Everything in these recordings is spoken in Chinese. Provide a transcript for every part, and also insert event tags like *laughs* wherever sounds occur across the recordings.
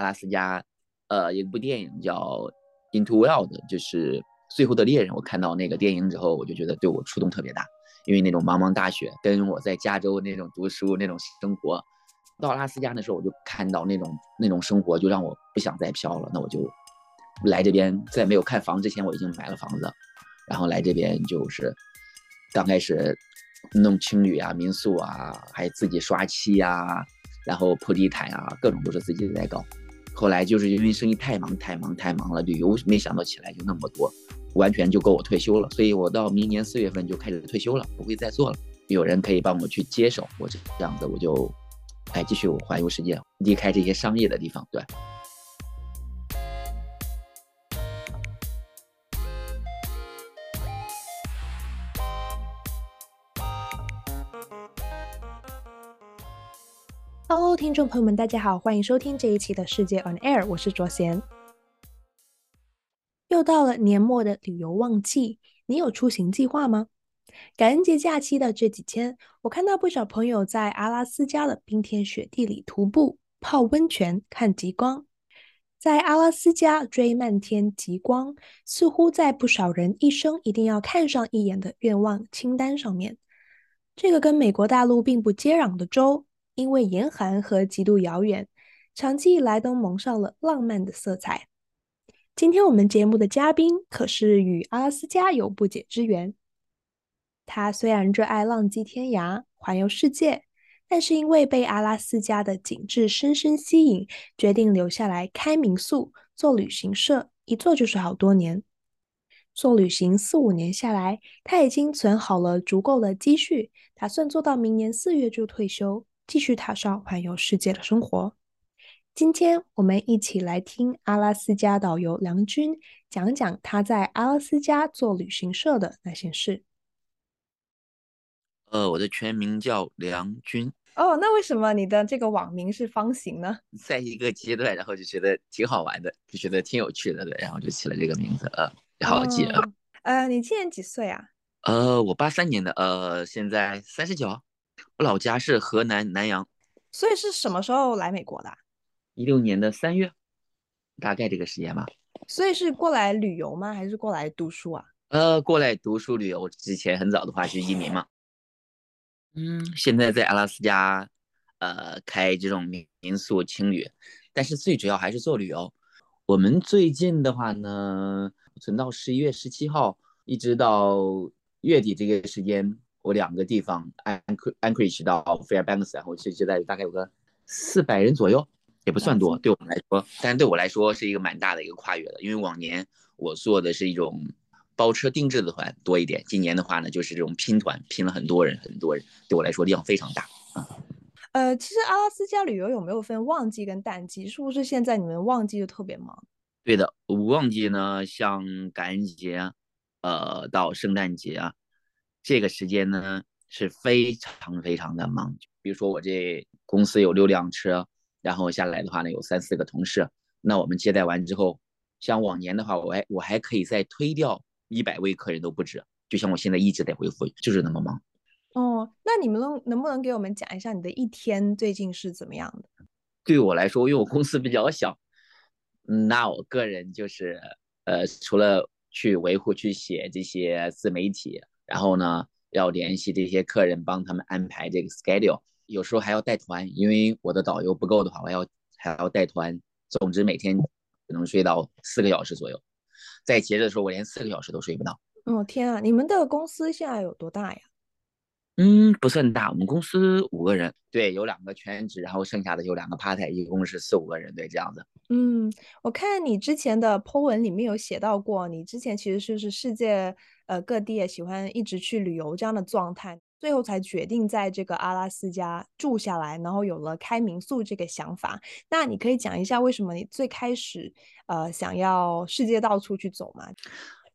阿拉斯加，呃，一部电影叫《Into Wild》，就是《最后的猎人》。我看到那个电影之后，我就觉得对我触动特别大，因为那种茫茫大雪，跟我在加州那种读书那种生活，到阿拉斯加的时候，我就看到那种那种生活，就让我不想再飘了。那我就来这边，在没有看房之前，我已经买了房子，然后来这边就是刚开始弄青旅啊、民宿啊，还自己刷漆呀、啊，然后铺地毯啊，各种都是自己在搞。后来就是因为生意太忙太忙太忙了，旅游没想到起来就那么多，完全就够我退休了。所以我到明年四月份就开始退休了，不会再做了。有人可以帮我去接手，我这样子我就，来，继续环游世界，离开这些商业的地方，对。听众朋友们，大家好，欢迎收听这一期的世界 On Air，我是卓贤。又到了年末的旅游旺季，你有出行计划吗？感恩节假期的这几天，我看到不少朋友在阿拉斯加的冰天雪地里徒步、泡温泉、看极光。在阿拉斯加追漫天极光，似乎在不少人一生一定要看上一眼的愿望清单上面。这个跟美国大陆并不接壤的州。因为严寒和极度遥远，长期以来都蒙上了浪漫的色彩。今天我们节目的嘉宾可是与阿拉斯加有不解之缘。他虽然热爱浪迹天涯、环游世界，但是因为被阿拉斯加的景致深深吸引，决定留下来开民宿、做旅行社，一做就是好多年。做旅行四五年下来，他已经存好了足够的积蓄，打算做到明年四月就退休。继续踏上环游世界的生活。今天我们一起来听阿拉斯加导游梁军讲讲他在阿拉斯加做旅行社的那些事。呃，我的全名叫梁军。哦，那为什么你的这个网名是方形呢？在一个阶段，然后就觉得挺好玩的，就觉得挺有趣的，对，然后就起了这个名字，呃，好记啊。呃，你今年几岁啊？呃，我八三年的，呃，现在三十九。我老家是河南南阳，所以是什么时候来美国的？一六年的三月，大概这个时间吧。所以是过来旅游吗？还是过来读书啊？呃，过来读书旅游。之前很早的话是移民嘛。嗯，现在在阿拉斯加，呃，开这种民民宿青旅，但是最主要还是做旅游。我们最近的话呢，存到十一月十七号，一直到月底这个时间。我两个地方，Anchorage 到 Fairbanks，然后其实在大概有个四百人左右，也不算多，对我们来说，但是对我来说是一个蛮大的一个跨越的，因为往年我做的是一种包车定制的团多一点，今年的话呢就是这种拼团，拼了很多人，很多人，对我来说量非常大啊。呃，其实阿拉斯加旅游有没有分旺季跟淡季？是不是现在你们旺季就特别忙？对的，旺季呢，像感恩节，呃，到圣诞节啊。这个时间呢是非常非常的忙，比如说我这公司有六辆车，然后下来的话呢有三四个同事，那我们接待完之后，像往年的话，我还我还可以再推掉一百位客人都不止，就像我现在一直在回复，就是那么忙。哦，那你们能能不能给我们讲一下你的一天最近是怎么样的？对我来说，因为我公司比较小，那我个人就是呃，除了去维护、去写这些自媒体。然后呢，要联系这些客人，帮他们安排这个 schedule，有时候还要带团，因为我的导游不够的话，我要还要带团。总之每天只能睡到四个小时左右，在节日的时候我连四个小时都睡不到。哦天啊，你们的公司现在有多大呀？嗯，不算大，我们公司五个人，对，有两个全职，然后剩下的有两个 part time，一共是四五个人，对，这样子。嗯，我看你之前的 po 文里面有写到过，你之前其实就是世界呃各地也喜欢一直去旅游这样的状态，最后才决定在这个阿拉斯加住下来，然后有了开民宿这个想法。那你可以讲一下为什么你最开始呃想要世界到处去走吗？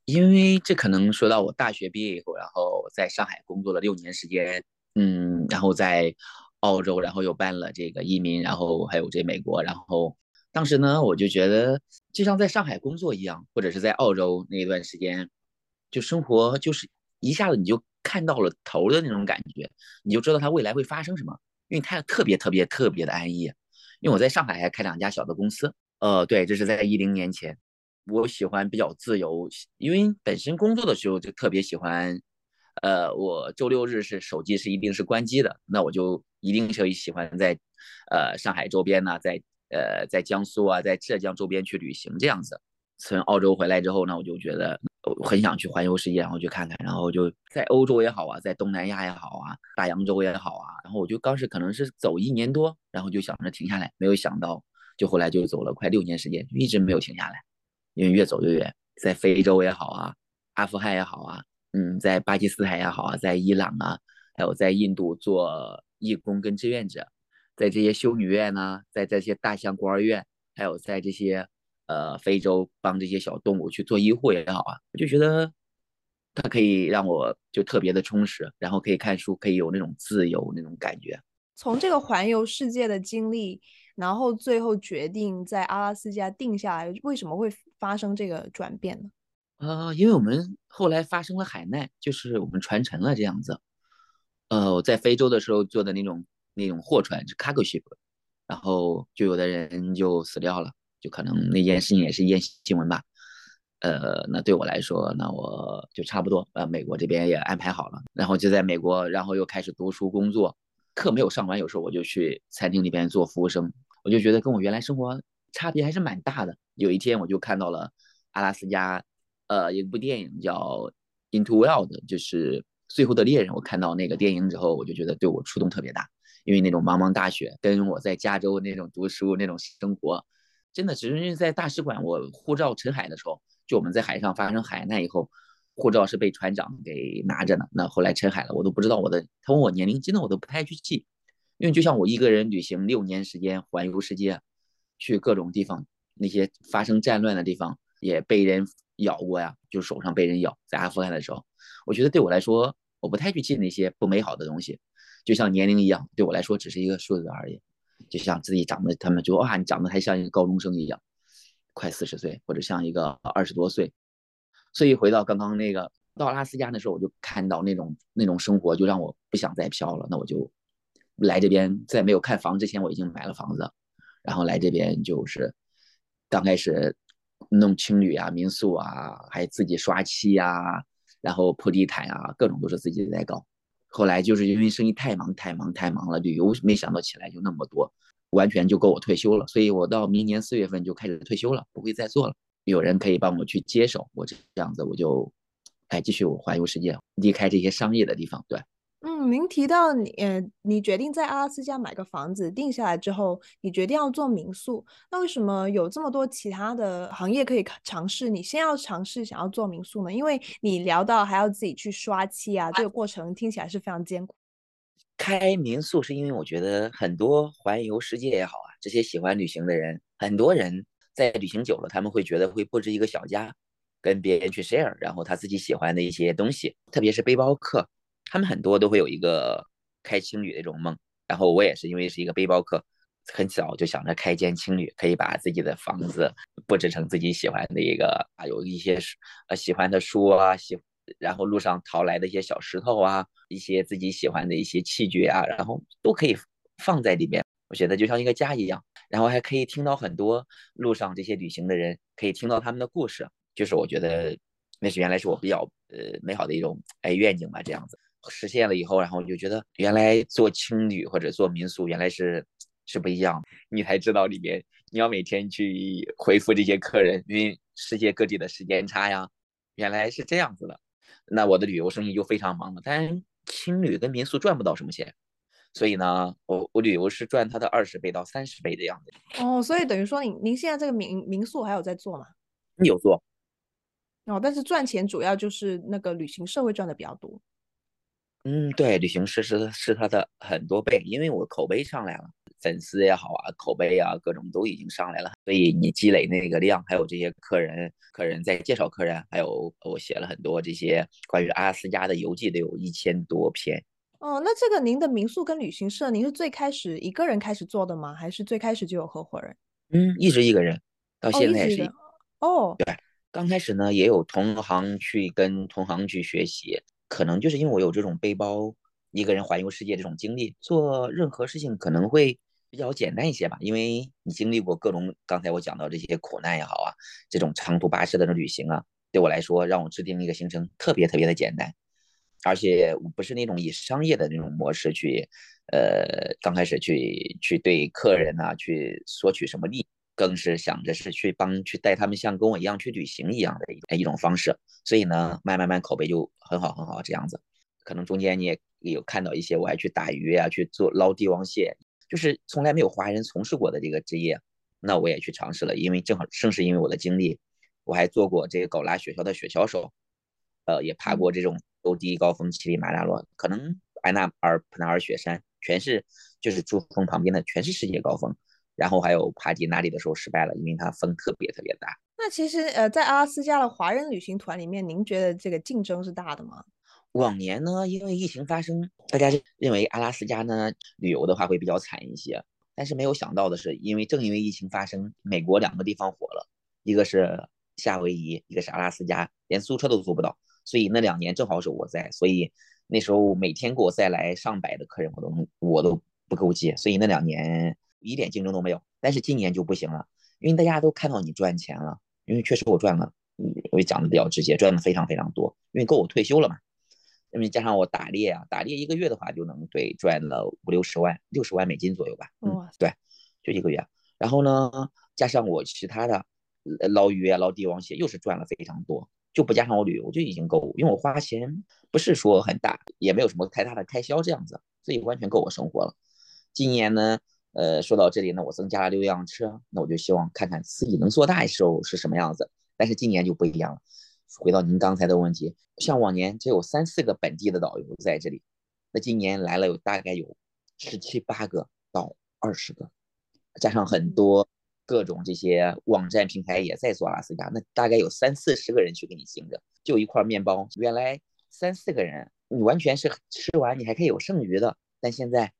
因为这可能说到我大学毕业以后，然后在上海工作了六年时间，嗯，然后在澳洲，然后又办了这个移民，然后还有这美国，然后当时呢，我就觉得就像在上海工作一样，或者是在澳洲那一段时间，就生活就是一下子你就看到了头的那种感觉，你就知道它未来会发生什么，因为它特别特别特别的安逸。因为我在上海还开两家小的公司。呃，对，这是在一零年前。我喜欢比较自由，因为本身工作的时候就特别喜欢。呃，我周六日是手机是一定是关机的，那我就一定是喜欢在呃上海周边呢，在呃在江苏啊，在浙江周边去旅行这样子。从澳洲回来之后呢，我就觉得我很想去环游世界，然后去看看，然后就在欧洲也好啊，在东南亚也好啊，大洋洲也好啊，然后我就当时可能是走一年多，然后就想着停下来，没有想到就后来就走了快六年时间，就一直没有停下来，因为越走越远，在非洲也好啊，阿富汗也好啊。嗯，在巴基斯坦也好啊，在伊朗啊，还有在印度做义工跟志愿者，在这些修女院呢，在这些大象孤儿院，还有在这些呃非洲帮这些小动物去做医护也好啊，我就觉得它可以让我就特别的充实，然后可以看书，可以有那种自由那种感觉。从这个环游世界的经历，然后最后决定在阿拉斯加定下来，为什么会发生这个转变呢？呃，因为我们后来发生了海难，就是我们船沉了这样子。呃，我在非洲的时候坐的那种那种货船是 cargo ship，然后就有的人就死掉了，就可能那件事情也是一件新闻吧。呃，那对我来说，那我就差不多，呃，美国这边也安排好了，然后就在美国，然后又开始读书工作，课没有上完，有时候我就去餐厅里边做服务生，我就觉得跟我原来生活差别还是蛮大的。有一天我就看到了阿拉斯加。呃，一部电影叫《Into Wild》，就是《最后的猎人》。我看到那个电影之后，我就觉得对我触动特别大，因为那种茫茫大雪，跟我在加州那种读书那种生活，真的只是因为在大使馆，我护照沉海的时候，就我们在海上发生海难以后，护照是被船长给拿着呢。那后来沉海了，我都不知道我的，他问我年龄，真的我都不太去记，因为就像我一个人旅行六年时间环游世界，去各种地方，那些发生战乱的地方也被人。咬过呀，就手上被人咬，在阿富汗的时候，我觉得对我来说，我不太去记那些不美好的东西，就像年龄一样，对我来说只是一个数字而已。就像自己长得，他们就哇，你长得还像一个高中生一样，快四十岁，或者像一个二十多岁。所以回到刚刚那个到阿拉斯加的时候，我就看到那种那种生活，就让我不想再飘了。那我就来这边，在没有看房之前，我已经买了房子，然后来这边就是刚开始。弄青旅啊，民宿啊，还自己刷漆啊，然后铺地毯啊，各种都是自己在搞。后来就是因为生意太忙太忙太忙了，旅游没想到起来就那么多，完全就够我退休了。所以我到明年四月份就开始退休了，不会再做了。有人可以帮我去接手，我这样子我就，哎，继续我环游世界，离开这些商业的地方，对。嗯，您提到你，呃，你决定在阿拉斯加买个房子，定下来之后，你决定要做民宿。那为什么有这么多其他的行业可以尝试？你先要尝试想要做民宿呢？因为你聊到还要自己去刷漆啊，这个过程听起来是非常艰苦。开民宿是因为我觉得很多环游世界也好啊，这些喜欢旅行的人，很多人在旅行久了，他们会觉得会布置一个小家，跟别人去 share，然后他自己喜欢的一些东西，特别是背包客。他们很多都会有一个开青旅的这种梦，然后我也是因为是一个背包客，很早就想着开间青旅，可以把自己的房子布置成自己喜欢的一个啊，有一些呃喜欢的书啊，喜然后路上淘来的一些小石头啊，一些自己喜欢的一些器具啊，然后都可以放在里面，我觉得就像一个家一样，然后还可以听到很多路上这些旅行的人可以听到他们的故事，就是我觉得那是原来是我比较呃美好的一种哎愿景吧，这样子。实现了以后，然后我就觉得原来做青旅或者做民宿原来是是不一样，你才知道里面你要每天去回复这些客人，因为世界各地的时间差呀，原来是这样子的。那我的旅游生意就非常忙了，但青旅跟民宿赚不到什么钱，所以呢，我我旅游是赚它的二十倍到三十倍的样子。哦，所以等于说您您现在这个民民宿还有在做吗？有做。哦，但是赚钱主要就是那个旅行社会赚的比较多。嗯，对，旅行社是是他的很多倍，因为我口碑上来了，粉丝也好啊，口碑啊，各种都已经上来了，所以你积累那个量，还有这些客人，客人在介绍客人，还有我写了很多这些关于阿拉斯加的游记，得有一千多篇。哦，那这个您的民宿跟旅行社，您是最开始一个人开始做的吗？还是最开始就有合伙人？嗯，一直一个人，到现在也是。哦，对，刚开始呢，也有同行去跟同行去学习。可能就是因为我有这种背包一个人环游世界这种经历，做任何事情可能会比较简单一些吧，因为你经历过各种刚才我讲到这些苦难也好啊，这种长途跋涉的旅行啊，对我来说，让我制定一个行程特别特别的简单，而且不是那种以商业的那种模式去，呃，刚开始去去对客人啊去索取什么利益，更是想着是去帮去带他们像跟我一样去旅行一样的一一种方式，所以呢，慢慢慢口碑就很好很好这样子，可能中间你也有看到一些我还去打鱼啊，去做捞帝王蟹。就是从来没有华人从事过的这个职业，那我也去尝试了，因为正好正是因为我的经历，我还做过这个狗拉雪橇的雪橇手，呃，也爬过这种都第一高峰乞力马扎罗，可能安纳尔普纳尔雪山全是就是珠峰旁边的全是世界高峰，然后还有帕迪纳里的时候失败了，因为它风特别特别大。那其实呃，在阿拉斯加的华人旅行团里面，您觉得这个竞争是大的吗？往年呢，因为疫情发生，大家认为阿拉斯加呢旅游的话会比较惨一些。但是没有想到的是，因为正因为疫情发生，美国两个地方火了，一个是夏威夷，一个是阿拉斯加，连租车都租不到。所以那两年正好是我在，所以那时候每天给我带来上百的客人，我都我都不够接。所以那两年一点竞争都没有。但是今年就不行了，因为大家都看到你赚钱了，因为确实我赚了，我也讲的比较直接，赚的非常非常多，因为够我退休了嘛。那么加上我打猎啊，打猎一个月的话就能对赚了五六十万，六十万美金左右吧。嗯，对，就一个月。然后呢，加上我其他的捞鱼啊、捞帝王蟹，又是赚了非常多。就不加上我旅游就已经够，因为我花钱不是说很大，也没有什么太大的开销这样子，所以完全够我生活了。今年呢，呃，说到这里呢，我增加了六辆车，那我就希望看看自己能做大的时候是什么样子。但是今年就不一样了。回到您刚才的问题，像往年只有三四个本地的导游在这里，那今年来了有大概有十七八个到二十个，加上很多各种这些网站平台也在做阿拉斯加，那大概有三四十个人去给你行着，就一块面包，原来三四个人你完全是吃完你还可以有剩余的，但现在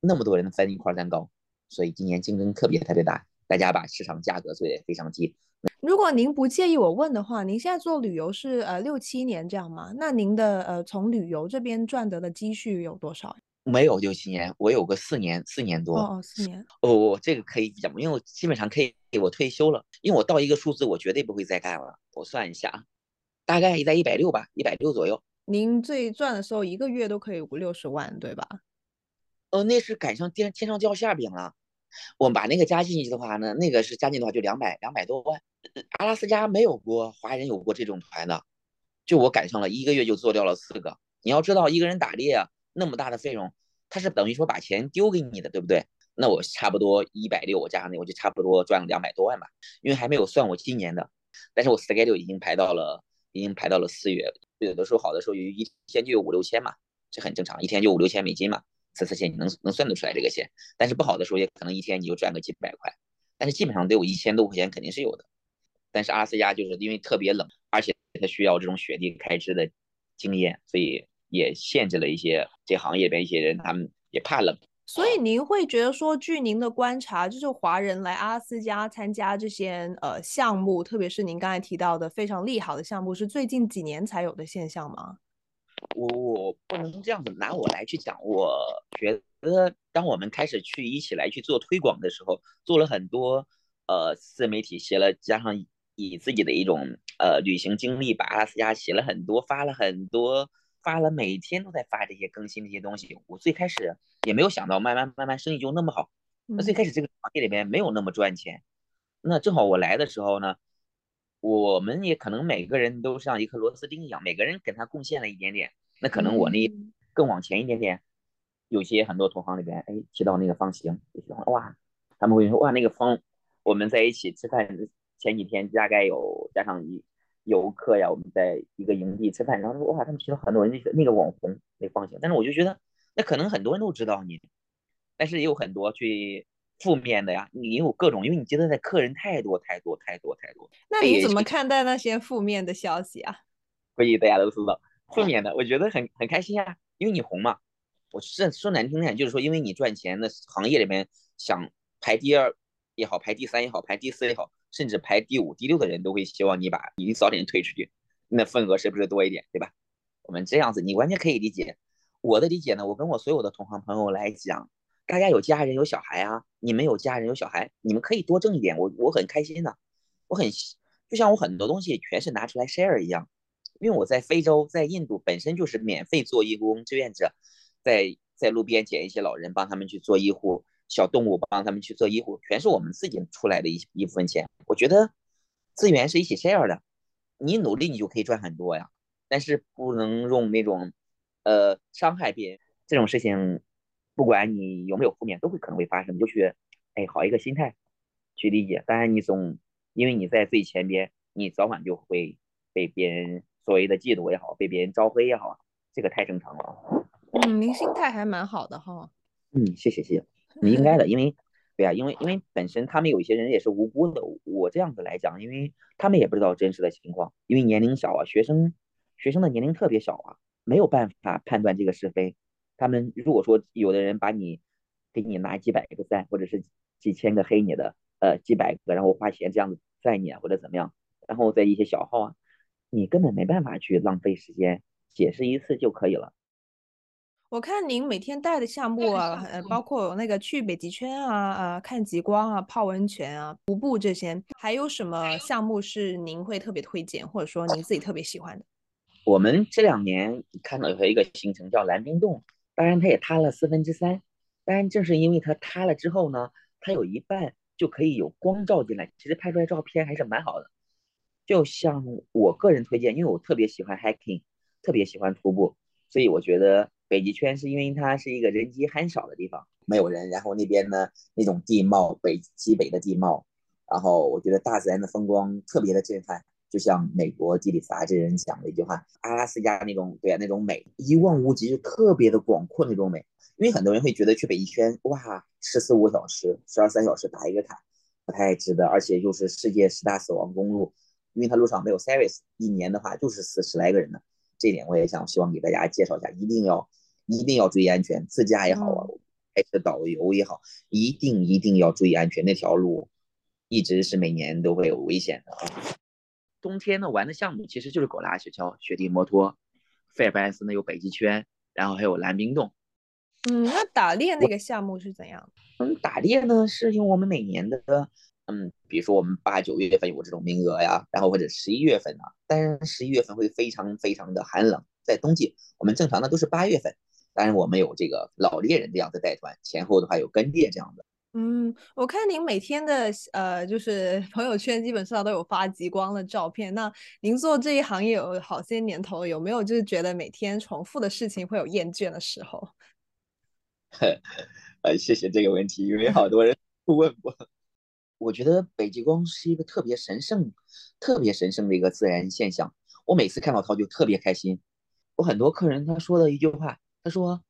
那么多人分一块蛋糕，所以今年竞争特别特别大，大家把市场价格做得非常低。如果您不介意我问的话，您现在做旅游是呃六七年这样吗？那您的呃从旅游这边赚得的积蓄有多少？没有六七年，我有个四年，四年多。哦，四年。哦，我这个可以讲，因为我基本上可以，我退休了，因为我到一个数字，我绝对不会再干了。我算一下啊，大概在一百六吧，一百六左右。您最赚的时候，一个月都可以五六十万，对吧？哦，那是赶上天天上掉馅饼了。我们把那个加进去的话呢，那个是加进的话就两百两百多万。阿拉斯加没有过华人有过这种团的，就我赶上了一个月就做掉了四个。你要知道一个人打猎啊，那么大的费用，他是等于说把钱丢给你的，对不对？那我差不多一百六，我加上那我就差不多赚了两百多万吧。因为还没有算我今年的，但是我 schedule 已经排到了，已经排到了四月。有的时候好的时候有一天就有五六千嘛，这很正常，一天就五六千美金嘛。次次钱你能能算得出来这个钱，但是不好的时候也可能一天你就赚个几百块，但是基本上得有一千多块钱肯定是有的。但是阿拉斯加就是因为特别冷，而且它需要这种雪地开支的经验，所以也限制了一些这行业里边一些人，他们也怕冷。所以您会觉得说，据您的观察，就是华人来阿拉斯加参加这些呃项目，特别是您刚才提到的非常利好的项目，是最近几年才有的现象吗？我我不能这样子拿我来去讲，我觉得当我们开始去一起来去做推广的时候，做了很多呃自媒体写了，加上以自己的一种呃旅行经历，把阿拉斯加写了很多，发了很多，发了每天都在发这些更新这些东西。我最开始也没有想到，慢慢慢慢生意就那么好。那最开始这个行业里面没有那么赚钱，那正好我来的时候呢。我们也可能每个人都像一颗螺丝钉一样，每个人给他贡献了一点点。那可能我那更往前一点点，有些很多同行里边，哎，提到那个方形，就喜欢哇，他们会说哇，那个方，我们在一起吃饭前几天大概有加上一游客呀，我们在一个营地吃饭，然后说哇，他们提到很多人那个那个网红那个方形，但是我就觉得那可能很多人都知道你，但是也有很多去。负面的呀，你有各种，因为你接待的客人太多太多太多太多。那你怎么看待那些负面的消息啊？*laughs* 所以大家都知道，负面的，我觉得很很开心呀，因为你红嘛。我是说难听点，就是说，因为你赚钱，那行业里面想排第二也好，排第三也好，排第四也好，甚至排第五、第六的人都会希望你把你早点退出去，那份额是不是多一点，对吧？我们这样子，你完全可以理解。我的理解呢，我跟我所有的同行朋友来讲。大家有家人有小孩啊，你们有家人有小孩，你们可以多挣一点，我我很开心的，我很就像我很多东西全是拿出来 share 一样，因为我在非洲在印度本身就是免费做义工志愿者，在在路边捡一些老人帮他们去做医护，小动物帮他们去做医护，全是我们自己出来的一一部分钱，我觉得资源是一起 share 的，你努力你就可以赚很多呀，但是不能用那种呃伤害别人这种事情。不管你有没有负面，都会可能会发生。你就去，哎，好一个心态去理解。当然，你总因为你在最前边，你早晚就会被别人所谓的嫉妒也好，被别人招黑也好，这个太正常了。嗯，您心态还蛮好的哈。嗯，谢谢谢谢，你应该的，因为对啊，因为因为本身他们有一些人也是无辜的。我这样子来讲，因为他们也不知道真实的情况，因为年龄小啊，学生学生的年龄特别小啊，没有办法判断这个是非。他们如果说有的人把你给你拿几百个赞，或者是几千个黑你的，呃，几百个，然后花钱这样子赞你啊，或者怎么样，然后在一些小号啊，你根本没办法去浪费时间解释一次就可以了。我看您每天带的项目啊，呃，包括那个去北极圈啊，呃，看极光啊，泡温泉啊，徒步这些，还有什么项目是您会特别推荐，或者说您自己特别喜欢的？我们这两年看到有一个行程叫蓝冰洞。当然，它也塌了四分之三。当然，正是因为它塌了之后呢，它有一半就可以有光照进来，其实拍出来照片还是蛮好的。就像我个人推荐，因为我特别喜欢 hiking，特别喜欢徒步，所以我觉得北极圈是因为它是一个人迹罕少的地方，没有人，然后那边呢那种地貌，北极北的地貌，然后我觉得大自然的风光特别的震撼。就像美国地理杂志人讲的一句话，阿拉斯加那种对啊那种美一望无际，就特别的广阔那种美。因为很多人会觉得去北极圈哇，十四五小时、十二三小时打一个卡，不太值得，而且又是世界十大死亡公路，因为它路上没有 service，一年的话就是死十来个人的。这点我也想希望给大家介绍一下，一定要一定要注意安全，自驾也好啊，还是导游也好，一定一定要注意安全，那条路一直是每年都会有危险的啊。冬天呢玩的项目其实就是狗拉雪橇、雪地摩托，费尔班斯呢有北极圈，然后还有蓝冰洞。嗯，那打猎那个项目是怎样？嗯，打猎呢是因为我们每年的，嗯，比如说我们八九月份有这种名额呀，然后或者十一月份呢，当然十一月份会非常非常的寒冷，在冬季我们正常的都是八月份，当然我们有这个老猎人这样的带团，前后的话有跟猎这样的。嗯，我看您每天的呃，就是朋友圈基本上都有发极光的照片。那您做这一行业有好些年头，有没有就是觉得每天重复的事情会有厌倦的时候？呃，*laughs* 谢谢这个问题，因为好 *laughs* 多人问过。我觉得北极光是一个特别神圣、特别神圣的一个自然现象。我每次看到它就特别开心。我很多客人他说的一句话，他说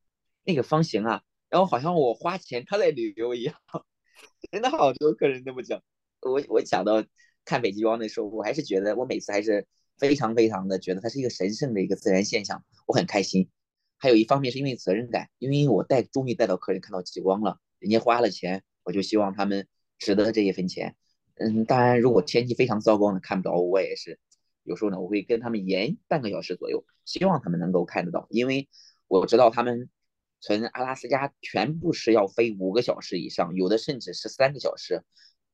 那个方形啊。然后好像我花钱他在旅游一样，*laughs* 真的好多客人这么讲。我我想到看北极光的时候，我还是觉得我每次还是非常非常的觉得它是一个神圣的一个自然现象，我很开心。还有一方面是因为责任感，因为我带终于带到客人看到极光了，人家花了钱，我就希望他们值得这一分钱。嗯，当然如果天气非常糟糕呢，看不到我也是有时候呢，我会跟他们延半个小时左右，希望他们能够看得到，因为我知道他们。从阿拉斯加全部是要飞五个小时以上，有的甚至是三个小时、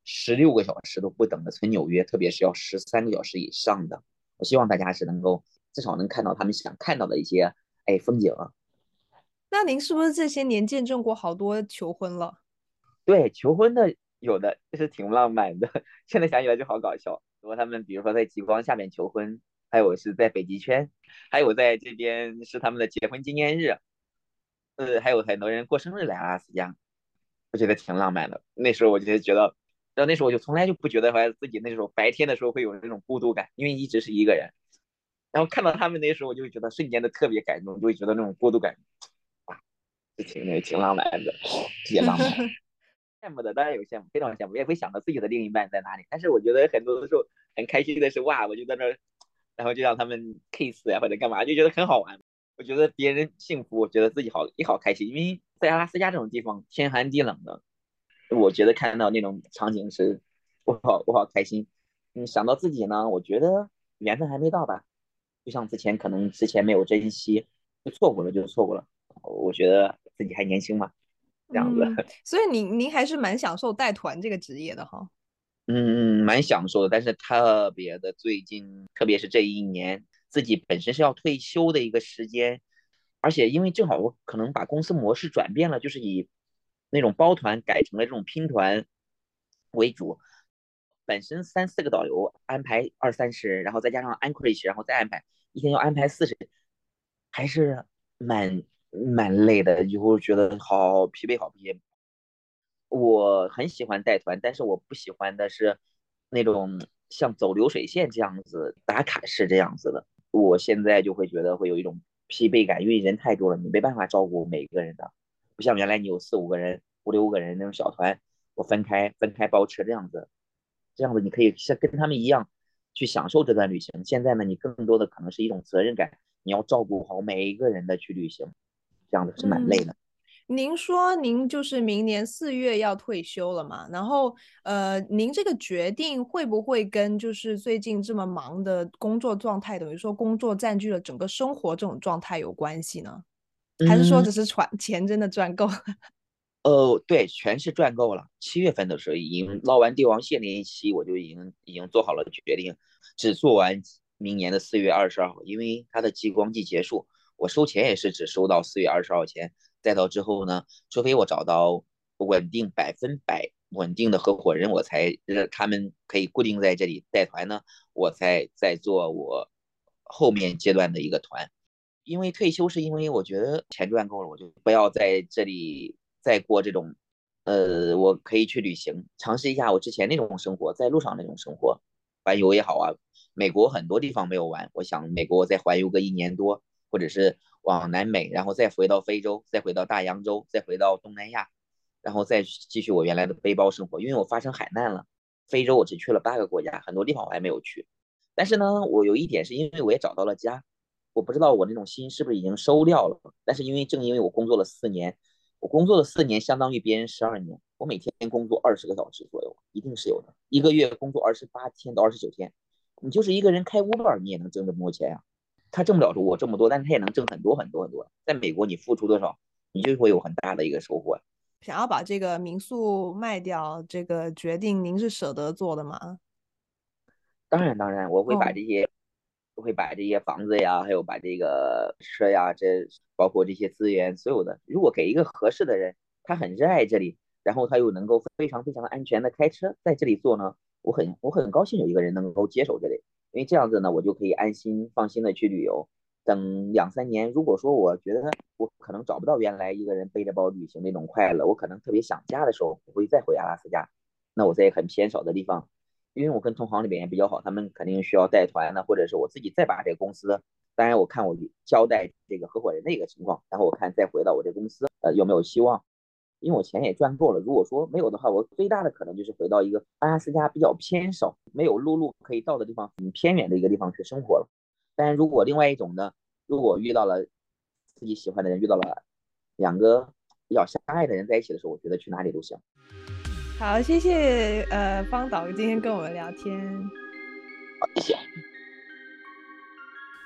十六个小时都不等的。从纽约，特别是要十三个小时以上的。我希望大家是能够至少能看到他们想看到的一些哎风景。那您是不是这些年见证过好多求婚了？对，求婚的有的就是挺浪漫的，*laughs* 现在想起来就好搞笑。如果他们比如说在极光下面求婚，还有是在北极圈，还有在这边是他们的结婚纪念日。呃，还有很多人过生日来阿拉斯加，我觉得挺浪漫的。那时候我就觉得，然后那时候我就从来就不觉得说自己那时候白天的时候会有那种孤独感，因为一直是一个人。然后看到他们那时候，我就会觉得瞬间的特别感动，就会觉得那种孤独感啊，是挺挺浪漫的，也浪漫。*laughs* 羡慕的当然有羡慕，非常羡慕，也会想到自己的另一半在哪里。但是我觉得很多的时候很开心的是哇，我就在那儿，然后就让他们 kiss 呀或者干嘛，就觉得很好玩。我觉得别人幸福，我觉得自己好也好开心，因为在阿拉斯加这种地方天寒地冷的，我觉得看到那种场景是我好我好开心。嗯，想到自己呢，我觉得缘分还没到吧，就像之前可能之前没有珍惜，就错过了就错过了。我觉得自己还年轻嘛，这样子。嗯、所以您您还是蛮享受带团这个职业的哈。嗯嗯，蛮享受的，但是特别的最近，特别是这一年，自己本身是要退休的一个时间，而且因为正好我可能把公司模式转变了，就是以那种包团改成了这种拼团为主。本身三四个导游安排二三十人，然后再加上 Anchorage，然后再安排一天要安排四十，还是蛮蛮累的，以后觉得好疲惫，好疲惫。我很喜欢带团，但是我不喜欢的是那种像走流水线这样子打卡式这样子的。我现在就会觉得会有一种疲惫感，因为人太多了，你没办法照顾每一个人的，不像原来你有四五个人、五六个人那种小团，我分开分开包吃这样子，这样子你可以像跟他们一样去享受这段旅行。现在呢，你更多的可能是一种责任感，你要照顾好每一个人的去旅行，这样子是蛮累的。嗯您说您就是明年四月要退休了嘛？然后，呃，您这个决定会不会跟就是最近这么忙的工作状态，等于说工作占据了整个生活这种状态有关系呢？还是说只是赚 *laughs* 钱真的赚够了？嗯、呃，对，全是赚够了。七月份的时候已经捞完帝王蟹那一期，我就已经已经做好了决定，只做完明年的四月二十二号，因为它的激光季结束，我收钱也是只收到四月二十号前。再到之后呢，除非我找到稳定百分百稳定的合伙人，我才让他们可以固定在这里带团呢，我才再做我后面阶段的一个团。因为退休是因为我觉得钱赚够了，我就不要在这里再过这种，呃，我可以去旅行，尝试一下我之前那种生活，在路上那种生活，环游也好啊。美国很多地方没有玩，我想美国我再环游个一年多，或者是。往南美，然后再回到非洲，再回到大洋洲，再回到东南亚，然后再继续我原来的背包生活。因为我发生海难了，非洲我只去了八个国家，很多地方我还没有去。但是呢，我有一点是因为我也找到了家，我不知道我那种心是不是已经收掉了。但是因为正因为我工作了四年，我工作了四年相当于别人十二年，我每天工作二十个小时左右，一定是有的。一个月工作二十八天到二十九天，你就是一个人开 Uber，你也能挣这么多钱呀。他挣不了我这么多，但是他也能挣很多很多很多。在美国，你付出多少，你就会有很大的一个收获。想要把这个民宿卖掉，这个决定您是舍得做的吗？当然当然，我会把这些，我、哦、会把这些房子呀，还有把这个车呀，这包括这些资源，所有的，如果给一个合适的人，他很热爱这里，然后他又能够非常非常的安全的开车在这里做呢，我很我很高兴有一个人能够接手这里。因为这样子呢，我就可以安心放心的去旅游。等两三年，如果说我觉得我可能找不到原来一个人背着包旅行那种快乐，我可能特别想家的时候，我会再回阿拉斯加。那我在很偏少的地方，因为我跟同行里边也比较好，他们肯定需要带团呢，或者是我自己再把这个公司，当然我看我交代这个合伙人的一个情况，然后我看再回到我这公司，呃，有没有希望。因为我钱也赚够了，如果说没有的话，我最大的可能就是回到一个阿拉斯加比较偏少、没有陆路可以到的地方，很偏远的一个地方去生活了。但如果另外一种呢，如果遇到了自己喜欢的人，遇到了两个比较相爱的人在一起的时候，我觉得去哪里都行。好，谢谢呃方导今天跟我们聊天。好，谢谢。